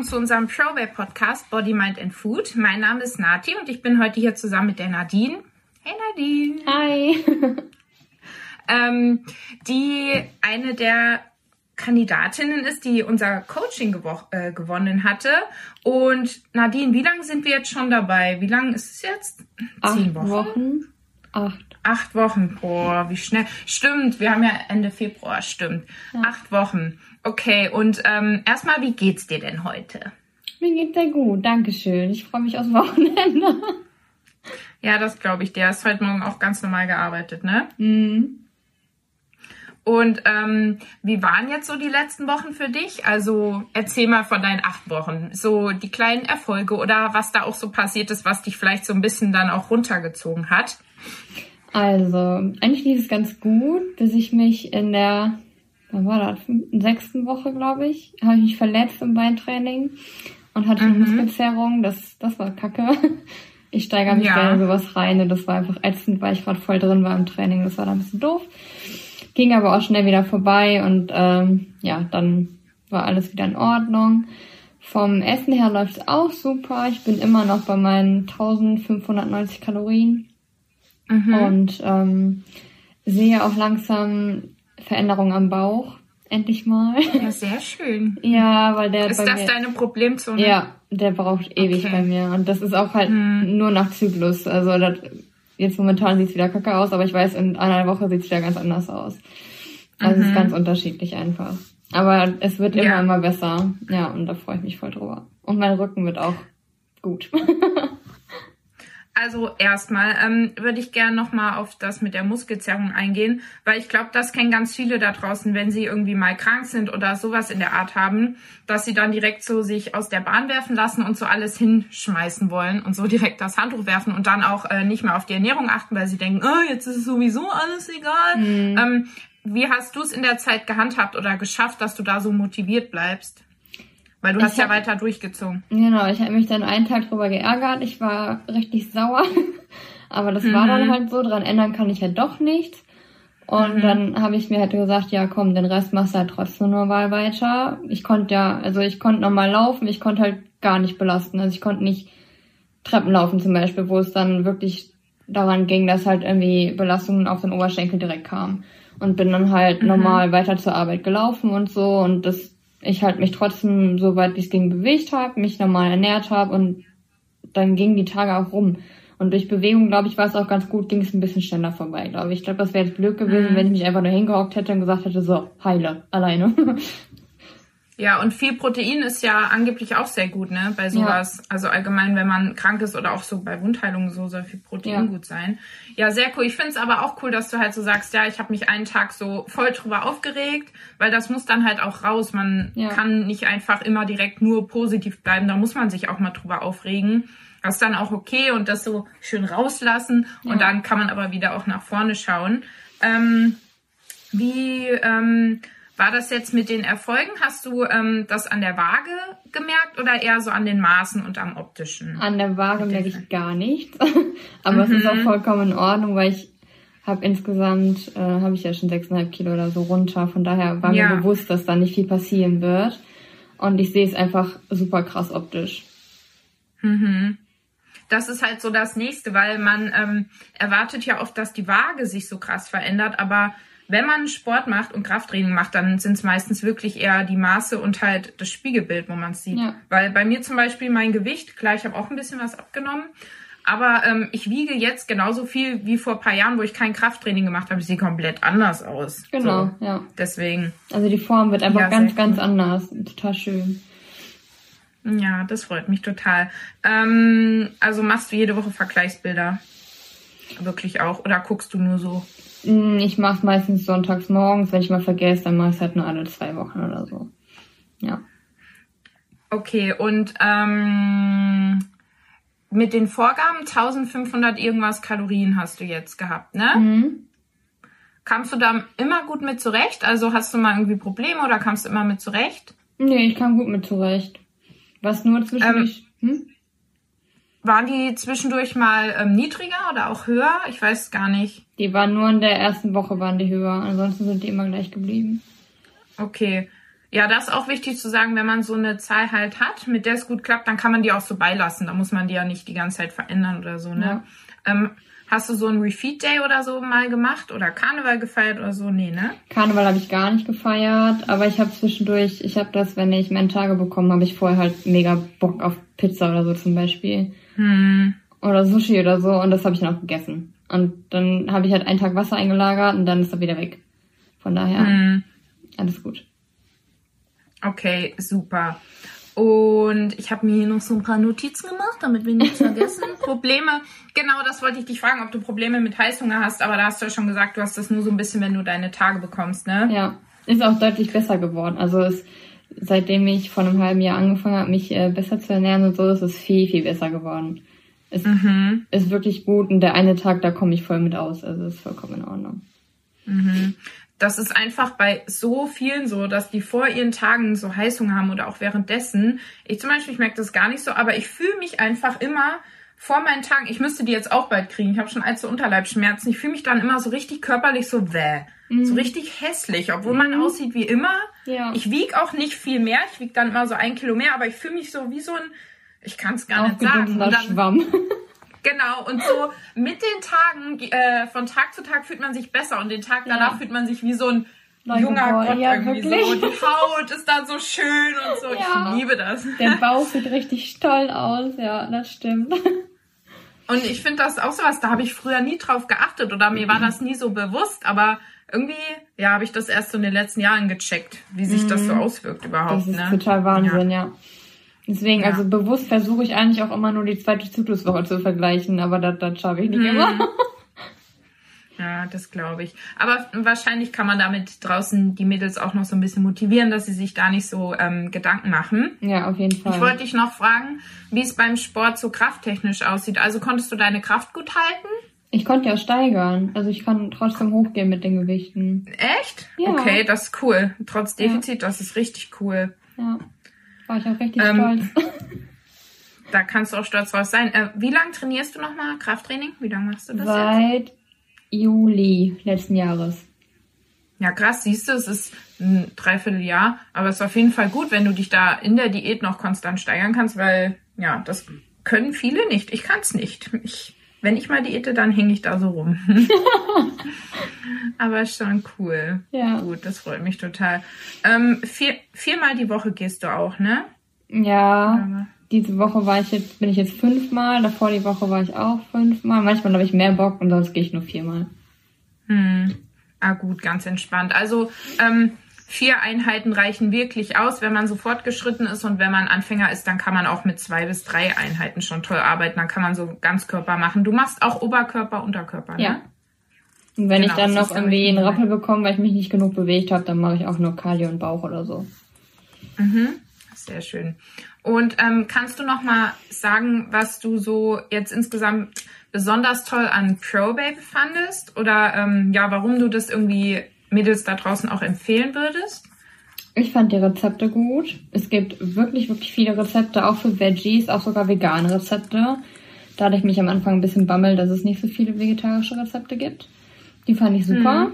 willkommen zu unserem Proway Podcast Body, Mind and Food. Mein Name ist Nati und ich bin heute hier zusammen mit der Nadine. Hey Nadine. Hi. ähm, die eine der Kandidatinnen ist, die unser Coaching gewo äh, gewonnen hatte. Und Nadine, wie lange sind wir jetzt schon dabei? Wie lange ist es jetzt? Zehn Wochen. Wochen. Acht. Acht Wochen. Boah, wie schnell. Stimmt, wir haben ja Ende Februar, stimmt. Ja. Acht Wochen. Okay, und ähm, erstmal, wie geht's dir denn heute? Mir geht's sehr gut, Dankeschön. Ich freue mich aufs Wochenende. Ja, das glaube ich. Der hast heute Morgen auch ganz normal gearbeitet, ne? Mhm. Und ähm, wie waren jetzt so die letzten Wochen für dich? Also erzähl mal von deinen acht Wochen. So die kleinen Erfolge oder was da auch so passiert ist, was dich vielleicht so ein bisschen dann auch runtergezogen hat. Also, eigentlich lief es ganz gut, bis ich mich in der wann war das, sechsten Woche, glaube ich, habe ich mich verletzt im Beintraining und hatte mhm. Muskelzerrung. Das, das war kacke. Ich steigere mich ja. gerne in sowas rein und das war einfach ätzend, weil ich gerade voll drin war im Training. Das war dann ein bisschen doof. Ging aber auch schnell wieder vorbei und ähm, ja, dann war alles wieder in Ordnung. Vom Essen her läuft es auch super. Ich bin immer noch bei meinen 1590 Kalorien mhm. und ähm, sehe auch langsam Veränderung am Bauch. Endlich mal. Ja, sehr schön. ja, weil der. Ist das mir, deine Problemzone? Ja, der braucht ewig okay. bei mir. Und das ist auch halt hm. nur nach Zyklus. Also das, jetzt momentan sieht es wieder kacke aus, aber ich weiß, in einer Woche sieht es wieder ganz anders aus. Also mhm. es ist mhm. ganz unterschiedlich einfach. Aber es wird immer, ja. immer besser. Ja, und da freue ich mich voll drüber. Und mein Rücken wird auch gut. Also erstmal ähm, würde ich gerne nochmal auf das mit der Muskelzerrung eingehen, weil ich glaube, das kennen ganz viele da draußen, wenn sie irgendwie mal krank sind oder sowas in der Art haben, dass sie dann direkt so sich aus der Bahn werfen lassen und so alles hinschmeißen wollen und so direkt das Handtuch werfen und dann auch äh, nicht mehr auf die Ernährung achten, weil sie denken, oh, jetzt ist es sowieso alles egal. Mhm. Ähm, wie hast du es in der Zeit gehandhabt oder geschafft, dass du da so motiviert bleibst? Weil du ich hast hab, ja weiter durchgezogen. Genau, ich habe mich dann einen Tag drüber geärgert. Ich war richtig sauer. Aber das mhm. war dann mhm. halt so, dran ändern kann ich ja doch nichts. Und mhm. dann habe ich mir halt gesagt, ja komm, den Rest machst du halt trotzdem normal weiter. Ich konnte ja, also ich konnte normal laufen, ich konnte halt gar nicht belasten. Also ich konnte nicht Treppen laufen zum Beispiel, wo es dann wirklich daran ging, dass halt irgendwie Belastungen auf den Oberschenkel direkt kamen. Und bin dann halt mhm. normal weiter zur Arbeit gelaufen und so. Und das ich halt mich trotzdem so weit wie es ging bewegt habe, mich normal ernährt habe und dann gingen die Tage auch rum. Und durch Bewegung, glaube ich, war es auch ganz gut, ging es ein bisschen schneller vorbei, glaube ich. Ich glaube, das wäre jetzt blöd gewesen, mhm. wenn ich mich einfach nur hingehockt hätte und gesagt hätte, so, heile, alleine. Ja, und viel Protein ist ja angeblich auch sehr gut, ne, bei sowas. Ja. Also allgemein, wenn man krank ist oder auch so bei Wundheilungen so soll viel Protein ja. gut sein. Ja, sehr cool. Ich finde es aber auch cool, dass du halt so sagst, ja, ich habe mich einen Tag so voll drüber aufgeregt, weil das muss dann halt auch raus. Man ja. kann nicht einfach immer direkt nur positiv bleiben, da muss man sich auch mal drüber aufregen. Das ist dann auch okay und das so schön rauslassen und dann kann man aber wieder auch nach vorne schauen. Ähm, wie ähm, war das jetzt mit den Erfolgen? Hast du ähm, das an der Waage gemerkt oder eher so an den Maßen und am optischen? An der Waage merke ich gar nichts. Aber mhm. es ist auch mhm. vollkommen in Ordnung, weil ich habe insgesamt, äh, habe ich ja schon 6,5 Kilo oder so runter. Von daher war ja. mir bewusst, dass da nicht viel passieren wird. Und ich sehe es einfach super krass optisch. Mhm das ist halt so das nächste, weil man ähm, erwartet ja oft, dass die Waage sich so krass verändert, aber wenn man Sport macht und Krafttraining macht, dann sind es meistens wirklich eher die Maße und halt das Spiegelbild, wo man es sieht. Ja. Weil bei mir zum Beispiel mein Gewicht, klar, ich habe auch ein bisschen was abgenommen, aber ähm, ich wiege jetzt genauso viel wie vor ein paar Jahren, wo ich kein Krafttraining gemacht habe. Ich sehe komplett anders aus. Genau, so. ja. Deswegen. Also die Form wird einfach ja, ganz, ganz cool. anders. Total schön. Ja, das freut mich total. Ähm, also machst du jede Woche Vergleichsbilder? Wirklich auch? Oder guckst du nur so? Hm, ich mache es meistens sonntags morgens. Wenn ich mal vergesse, dann mache ich es halt nur alle zwei Wochen oder so. Ja. Okay, und ähm, mit den Vorgaben 1500 irgendwas Kalorien hast du jetzt gehabt, ne? Mhm. Kamst du da immer gut mit zurecht? Also hast du mal irgendwie Probleme oder kamst du immer mit zurecht? Nee, ich kam gut mit zurecht. Was nur zwischendurch. Ähm, hm? Waren die zwischendurch mal ähm, niedriger oder auch höher? Ich weiß gar nicht. Die waren nur in der ersten Woche waren die höher, ansonsten sind die immer gleich geblieben. Okay. Ja, das ist auch wichtig zu sagen, wenn man so eine Zahl halt hat, mit der es gut klappt, dann kann man die auch so beilassen. Da muss man die ja nicht die ganze Zeit verändern oder so, ne? Ja. Ähm, hast du so einen Refeed Day oder so mal gemacht oder Karneval gefeiert oder so? Nee, ne? Karneval habe ich gar nicht gefeiert, aber ich habe zwischendurch, ich habe das, wenn ich meine Tage bekomme, habe ich vorher halt mega Bock auf Pizza oder so zum Beispiel. Hm. Oder Sushi oder so und das habe ich dann auch gegessen. Und dann habe ich halt einen Tag Wasser eingelagert und dann ist er wieder weg. Von daher, hm. alles gut. Okay, super. Und ich habe mir hier noch so ein paar Notizen gemacht, damit wir nichts vergessen. Probleme, genau das wollte ich dich fragen, ob du Probleme mit Heißhunger hast, aber da hast du ja schon gesagt, du hast das nur so ein bisschen, wenn du deine Tage bekommst, ne? Ja, ist auch deutlich besser geworden. Also es, seitdem ich vor einem halben Jahr angefangen habe, mich äh, besser zu ernähren und so, ist es viel, viel besser geworden. Es mhm. ist wirklich gut und der eine Tag, da komme ich voll mit aus. Also ist vollkommen in Ordnung. Mhm das ist einfach bei so vielen so, dass die vor ihren Tagen so Heißhunger haben oder auch währenddessen. Ich zum Beispiel, ich merke das gar nicht so, aber ich fühle mich einfach immer vor meinen Tagen, ich müsste die jetzt auch bald kriegen, ich habe schon allzu Unterleibsschmerzen, ich fühle mich dann immer so richtig körperlich so wäh, mhm. so richtig hässlich, obwohl mhm. man aussieht wie immer. Ja. Ich wiege auch nicht viel mehr, ich wiege dann immer so ein Kilo mehr, aber ich fühle mich so wie so ein, ich kann es gar nicht sagen. Dann, Schwamm. Genau, und so mit den Tagen, äh, von Tag zu Tag fühlt man sich besser und den Tag danach ja. fühlt man sich wie so ein Leute, junger boah, Gott ja, irgendwie wirklich? so. Die Haut ist dann so schön und so. Ja. Ich liebe das. Der Bauch sieht richtig toll aus, ja, das stimmt. Und ich finde das auch so was, da habe ich früher nie drauf geachtet oder mir war das nie so bewusst, aber irgendwie, ja, habe ich das erst so in den letzten Jahren gecheckt, wie sich mhm. das so mhm. auswirkt überhaupt. Das ist ne? total Wahnsinn, ja. ja. Deswegen, ja. also bewusst versuche ich eigentlich auch immer nur die zweite Zykluswoche zu vergleichen, aber das, das schaffe ich nicht hm. immer. Ja, das glaube ich. Aber wahrscheinlich kann man damit draußen die Mädels auch noch so ein bisschen motivieren, dass sie sich da nicht so ähm, Gedanken machen. Ja, auf jeden Fall. Ich wollte dich noch fragen, wie es beim Sport so krafttechnisch aussieht. Also konntest du deine Kraft gut halten? Ich konnte ja steigern. Also ich kann trotzdem hochgehen mit den Gewichten. Echt? Ja. Okay, das ist cool. Trotz Defizit, ja. das ist richtig cool. Ja. War ich auch richtig ähm, stolz. Da kannst du auch stolz drauf sein. Äh, wie lange trainierst du nochmal Krafttraining? Wie lange machst du das Seit jetzt? Juli letzten Jahres. Ja, krass, siehst du, es ist ein Dreivierteljahr, aber es ist auf jeden Fall gut, wenn du dich da in der Diät noch konstant steigern kannst, weil, ja, das können viele nicht. Ich kann es nicht. Ich, wenn ich mal diete, dann hänge ich da so rum. aber schon cool. Ja. Gut, das freut mich total. Ähm, vier, viermal die Woche gehst du auch, ne? Ja. Diese Woche war ich jetzt, bin ich jetzt fünfmal, davor die Woche war ich auch fünfmal. Manchmal habe ich mehr Bock und sonst gehe ich nur viermal. Hm. Ah gut, ganz entspannt. Also ähm, vier Einheiten reichen wirklich aus, wenn man so fortgeschritten ist und wenn man Anfänger ist, dann kann man auch mit zwei bis drei Einheiten schon toll arbeiten. Dann kann man so Ganzkörper machen. Du machst auch Oberkörper, Unterkörper, ne? Ja. Und wenn genau, ich dann noch irgendwie einen Rappel bekomme, weil ich mich nicht genug bewegt habe, dann mache ich auch nur Kali und Bauch oder so. Mhm. Sehr schön. Und ähm, kannst du noch mal sagen, was du so jetzt insgesamt besonders toll an Pro Baby fandest? Oder ähm, ja, warum du das irgendwie Mädels da draußen auch empfehlen würdest? Ich fand die Rezepte gut. Es gibt wirklich, wirklich viele Rezepte, auch für Veggies, auch sogar vegane Rezepte. Da hatte ich mich am Anfang ein bisschen bammelt, dass es nicht so viele vegetarische Rezepte gibt. Die fand ich super. Mhm.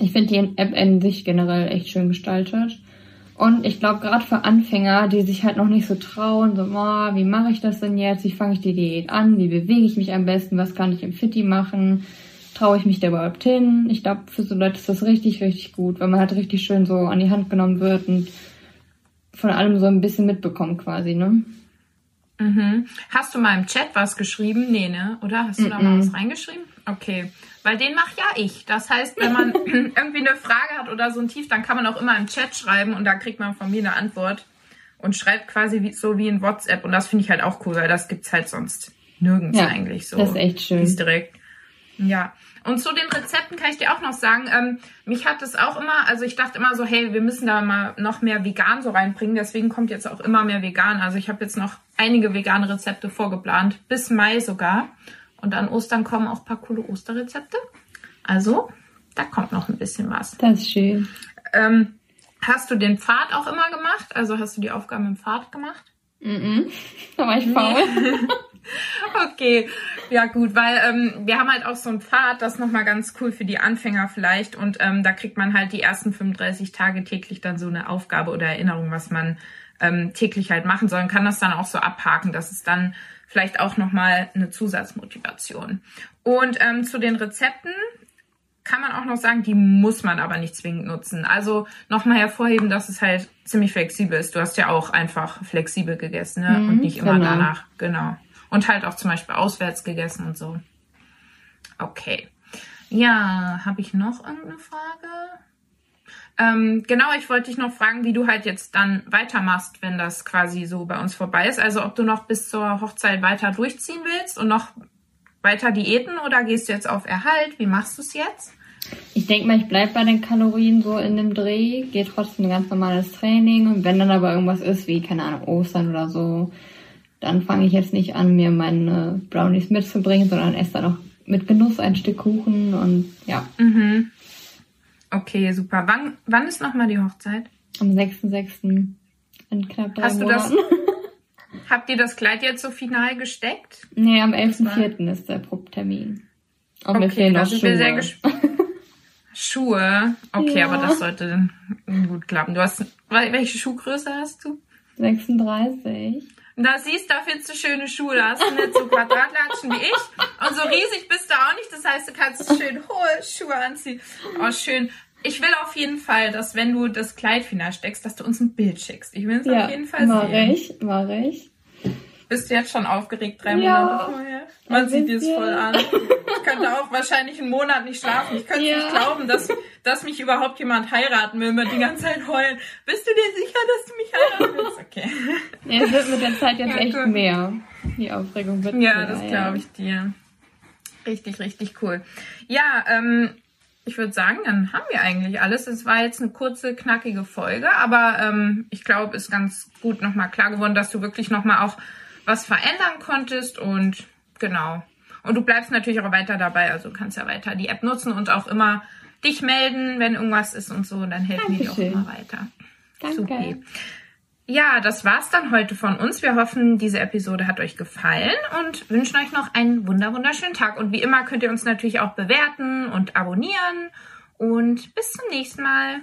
Ich finde die App in sich generell echt schön gestaltet. Und ich glaube, gerade für Anfänger, die sich halt noch nicht so trauen, so, oh, wie mache ich das denn jetzt? Wie fange ich die Diät an? Wie bewege ich mich am besten? Was kann ich im Fitti machen? Traue ich mich da überhaupt hin? Ich glaube, für so Leute ist das richtig, richtig gut, weil man halt richtig schön so an die Hand genommen wird und von allem so ein bisschen mitbekommt quasi, ne? Mhm. Hast du mal im Chat was geschrieben? Nee, ne? Oder? Hast du mm -mm. da mal was reingeschrieben? Okay. Weil den mache ja ich. Das heißt, wenn man irgendwie eine Frage hat oder so ein Tief, dann kann man auch immer im Chat schreiben und da kriegt man von mir eine Antwort und schreibt quasi wie, so wie in WhatsApp. Und das finde ich halt auch cool, weil das gibt's halt sonst nirgends ja, eigentlich so. Das ist echt schön. Ist direkt. Ja. Und zu den Rezepten kann ich dir auch noch sagen, ähm, mich hat das auch immer, also ich dachte immer so, hey, wir müssen da mal noch mehr vegan so reinbringen. Deswegen kommt jetzt auch immer mehr vegan. Also ich habe jetzt noch einige vegane Rezepte vorgeplant, bis Mai sogar. Und an Ostern kommen auch ein paar coole Osterrezepte. Also, da kommt noch ein bisschen was. Das ist schön. Ähm, hast du den Pfad auch immer gemacht? Also hast du die Aufgaben im Pfad gemacht? Mhm. Ich faul. okay, Ja, gut, weil ähm, wir haben halt auch so ein Pfad, das nochmal ganz cool für die Anfänger vielleicht. Und ähm, da kriegt man halt die ersten 35 Tage täglich dann so eine Aufgabe oder Erinnerung, was man ähm, täglich halt machen soll. Und kann das dann auch so abhaken, dass es dann vielleicht auch nochmal eine Zusatzmotivation. Und ähm, zu den Rezepten kann man auch noch sagen, die muss man aber nicht zwingend nutzen. Also nochmal hervorheben, dass es halt ziemlich flexibel ist. Du hast ja auch einfach flexibel gegessen ne? Mhm, und nicht immer genau. danach. Genau. Und halt auch zum Beispiel auswärts gegessen und so. Okay. Ja, habe ich noch irgendeine Frage? Ähm, genau, ich wollte dich noch fragen, wie du halt jetzt dann weitermachst, wenn das quasi so bei uns vorbei ist. Also ob du noch bis zur Hochzeit weiter durchziehen willst und noch weiter Diäten oder gehst du jetzt auf Erhalt? Wie machst du es jetzt? Ich denke mal, ich bleibe bei den Kalorien so in dem Dreh, gehe trotzdem ein ganz normales Training und wenn dann aber irgendwas ist, wie, keine Ahnung, Ostern oder so, dann fange ich jetzt nicht an, mir meine Brownies mitzubringen, sondern esse dann auch mit Genuss ein Stück Kuchen und ja. Mhm. Okay, super. Wann, wann ist nochmal die Hochzeit? Am 6.6. in knapp drei Hast Monaten. Du das, habt ihr das Kleid jetzt so final gesteckt? Nee, am 11.4. ist der Probtermin. Okay, mir fehlen noch Schuhe. Schuhe? Okay, ja. aber das sollte gut klappen. Du hast, welche Schuhgröße hast du? 36. Da siehst, du, da findest du schöne Schuhe. Da hast du nicht so Quadratlatschen wie ich. Und so riesig bist du auch nicht. Das heißt, du kannst schön hohe Schuhe anziehen. Oh, schön. Ich will auf jeden Fall, dass wenn du das Kleid final steckst, dass du uns ein Bild schickst. Ich will es ja, auf jeden Fall mach sehen. Mach ich, mach ich. Bist du jetzt schon aufgeregt, drei ja, Monate vorher? Man sieht dir es voll an. Ich könnte auch wahrscheinlich einen Monat nicht schlafen. Ich könnte ja. nicht glauben, dass, dass mich überhaupt jemand heiraten will, mit die ganze Zeit heulen. Bist du dir sicher, dass du mich heiraten willst? Okay. Ja, es wird mit der Zeit jetzt ja, echt cool. mehr. Die Aufregung wird Ja, mehr, das glaube ich dir. Richtig, richtig cool. Ja, ähm, ich würde sagen, dann haben wir eigentlich alles. Es war jetzt eine kurze, knackige Folge, aber ähm, ich glaube, ist ganz gut nochmal klar geworden, dass du wirklich nochmal auch was verändern konntest und genau. Und du bleibst natürlich auch weiter dabei, also kannst ja weiter die App nutzen und auch immer dich melden, wenn irgendwas ist und so, und dann helfen wir dir auch immer weiter. Danke. Super. Ja, das war's dann heute von uns. Wir hoffen, diese Episode hat euch gefallen und wünschen euch noch einen wunder wunderschönen Tag. Und wie immer könnt ihr uns natürlich auch bewerten und abonnieren. Und bis zum nächsten Mal.